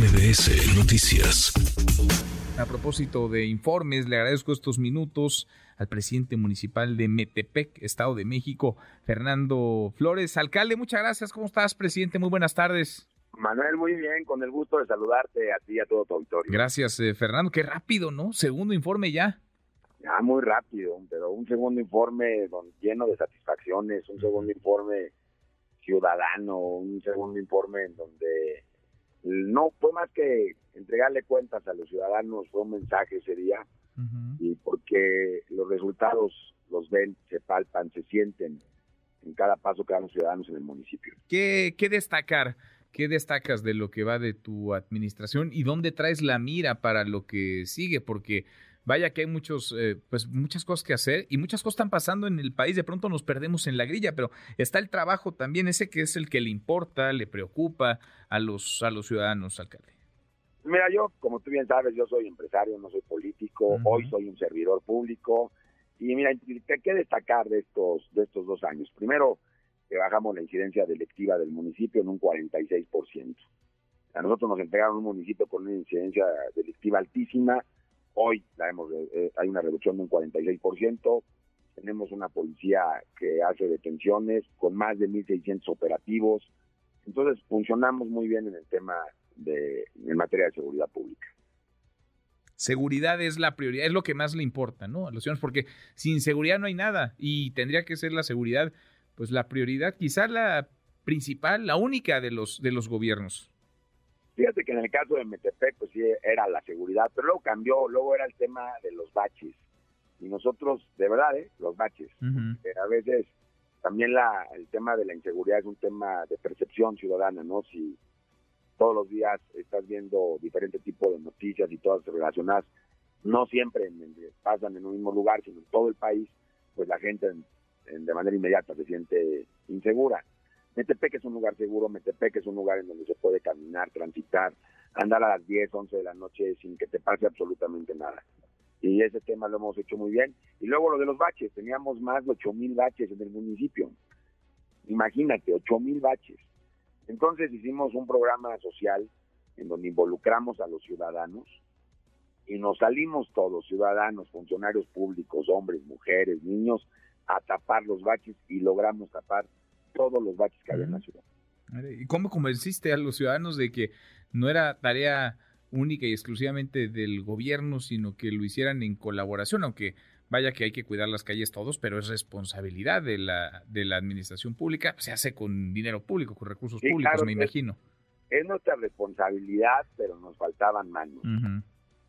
MBS Noticias. A propósito de informes, le agradezco estos minutos al presidente municipal de Metepec, Estado de México, Fernando Flores. Alcalde, muchas gracias. ¿Cómo estás, presidente? Muy buenas tardes. Manuel, muy bien, con el gusto de saludarte a ti y a todo tu auditorio. Gracias, eh, Fernando. Qué rápido, ¿no? Segundo informe ya. Ya, muy rápido, pero un segundo informe lleno de satisfacciones, un segundo informe ciudadano, un segundo informe en donde no fue más que entregarle cuentas a los ciudadanos, fue un mensaje ese día, y porque los resultados los ven, se palpan, se sienten en cada paso que dan los ciudadanos en el municipio. ¿Qué, qué destacar? ¿Qué destacas de lo que va de tu administración y dónde traes la mira para lo que sigue? Porque vaya que hay muchos, eh, pues muchas cosas que hacer y muchas cosas están pasando en el país. De pronto nos perdemos en la grilla, pero está el trabajo también, ese que es el que le importa, le preocupa a los, a los ciudadanos, alcalde. Mira, yo, como tú bien sabes, yo soy empresario, no soy político, hoy soy un servidor público. Y mira, que destacar de estos, de estos dos años. Primero, que bajamos la incidencia delictiva del municipio en un 46%. A nosotros nos entregaron un municipio con una incidencia delictiva altísima. Hoy la hemos, eh, hay una reducción de un 46%. Tenemos una policía que hace detenciones con más de 1.600 operativos. Entonces funcionamos muy bien en el tema de en materia de seguridad pública. Seguridad es la prioridad, es lo que más le importa, ¿no? A los ciudadanos, porque sin seguridad no hay nada y tendría que ser la seguridad pues la prioridad, quizá la principal, la única de los de los gobiernos. Fíjate que en el caso de Metepec, pues sí era la seguridad, pero luego cambió, luego era el tema de los baches. Y nosotros, de verdad, ¿eh? los baches. a veces también la, el tema de la inseguridad es un tema de percepción ciudadana, ¿no? Si todos los días estás viendo diferentes tipos de noticias y todas relacionadas, no siempre pasan en un mismo lugar, sino en todo el país, pues la gente de manera inmediata se siente insegura. Metepec es un lugar seguro, Metepec es un lugar en donde se puede caminar, transitar, andar a las 10, 11 de la noche sin que te pase absolutamente nada. Y ese tema lo hemos hecho muy bien. Y luego lo de los baches, teníamos más de 8 mil baches en el municipio. Imagínate, 8 mil baches. Entonces hicimos un programa social en donde involucramos a los ciudadanos y nos salimos todos, ciudadanos, funcionarios públicos, hombres, mujeres, niños, a tapar los baches y logramos tapar todos los baches que había en la ciudad. ¿Y cómo convenciste a los ciudadanos de que no era tarea única y exclusivamente del gobierno, sino que lo hicieran en colaboración, aunque vaya que hay que cuidar las calles todos, pero es responsabilidad de la, de la administración pública, se hace con dinero público, con recursos públicos, me imagino. Es, nuestra responsabilidad, pero nos faltaban manos.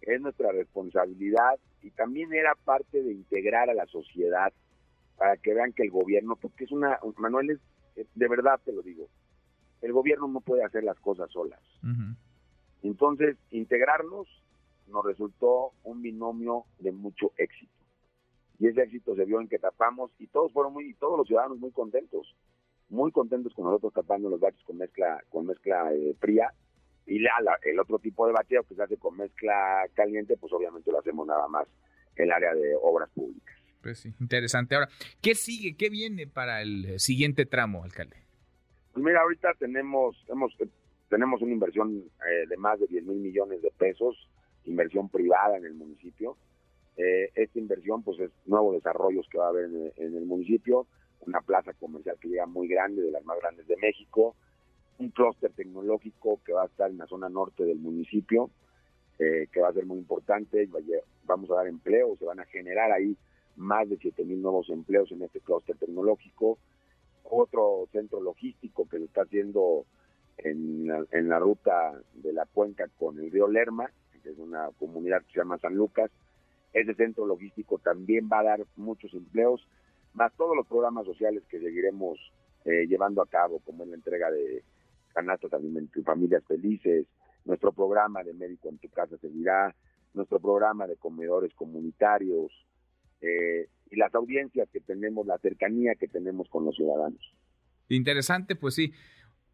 Es nuestra responsabilidad y también era parte de integrar a la sociedad para que vean que el gobierno, porque es una, Manuel, es, de verdad te lo digo, el gobierno no puede hacer las cosas solas. Entonces, integrarnos nos resultó un binomio de mucho éxito. Y ese éxito se vio en que tapamos y todos fueron muy, todos los ciudadanos muy contentos, muy contentos con nosotros tapando los baches con mezcla, con mezcla eh, fría. Y la, el otro tipo de bacheo que se hace con mezcla caliente, pues obviamente lo hacemos nada más en el área de obras públicas. Pues sí, interesante. Ahora, ¿qué sigue? ¿Qué viene para el eh, siguiente tramo, alcalde? Pues mira, ahorita tenemos, hemos, tenemos una inversión eh, de más de 10 mil millones de pesos, inversión privada en el municipio. Eh, esta inversión, pues, es nuevos desarrollos que va a haber en, el municipio, una plaza comercial que llega muy grande, de las más grandes de México, un clúster tecnológico que va a estar en la zona norte del municipio, que va a ser muy importante, vamos a dar empleo, se van a generar ahí más de 7 mil nuevos empleos en este clúster tecnológico, otro centro logístico que lo está haciendo en la, ruta de la cuenca con el río Lerma, que es una comunidad que se llama San Lucas. Ese centro logístico también va a dar muchos empleos, más todos los programas sociales que seguiremos eh, llevando a cabo, como en la entrega de canastas alimentarias, familias felices, nuestro programa de médico en tu casa seguirá, nuestro programa de comedores comunitarios, eh, y las audiencias que tenemos, la cercanía que tenemos con los ciudadanos. Interesante, pues sí.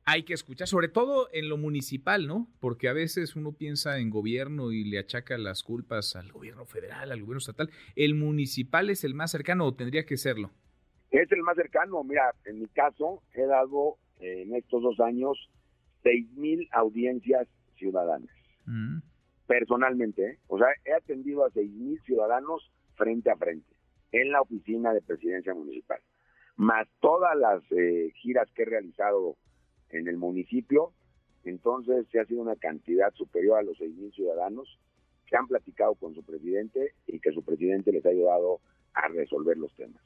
Hay que escuchar, sobre todo en lo municipal, ¿no? Porque a veces uno piensa en gobierno y le achaca las culpas al gobierno federal, al gobierno estatal. ¿El municipal es el más cercano o tendría que serlo? Es el más cercano. Mira, en mi caso he dado eh, en estos dos años seis mil audiencias ciudadanas. Mm. Personalmente, ¿eh? o sea, he atendido a seis mil ciudadanos frente a frente en la oficina de presidencia municipal, más todas las eh, giras que he realizado en el municipio, entonces se ha sido una cantidad superior a los seis mil ciudadanos que han platicado con su presidente y que su presidente les ha ayudado a resolver los temas.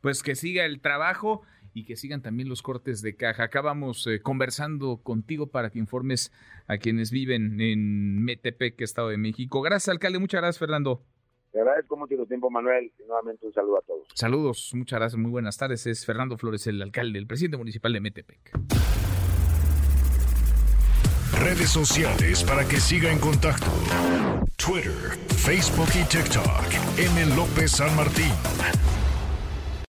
Pues que siga el trabajo y que sigan también los cortes de caja. Acabamos eh, conversando contigo para que informes a quienes viven en Metepec, Estado de México. Gracias, alcalde. Muchas gracias, Fernando. Te agradezco mucho tu tiempo, Manuel, y nuevamente un saludo a todos. Saludos, muchas gracias, muy buenas tardes. Es Fernando Flores, el alcalde, el presidente municipal de Metepec. Redes sociales para que siga en contacto: Twitter, Facebook y TikTok. M. López San Martín.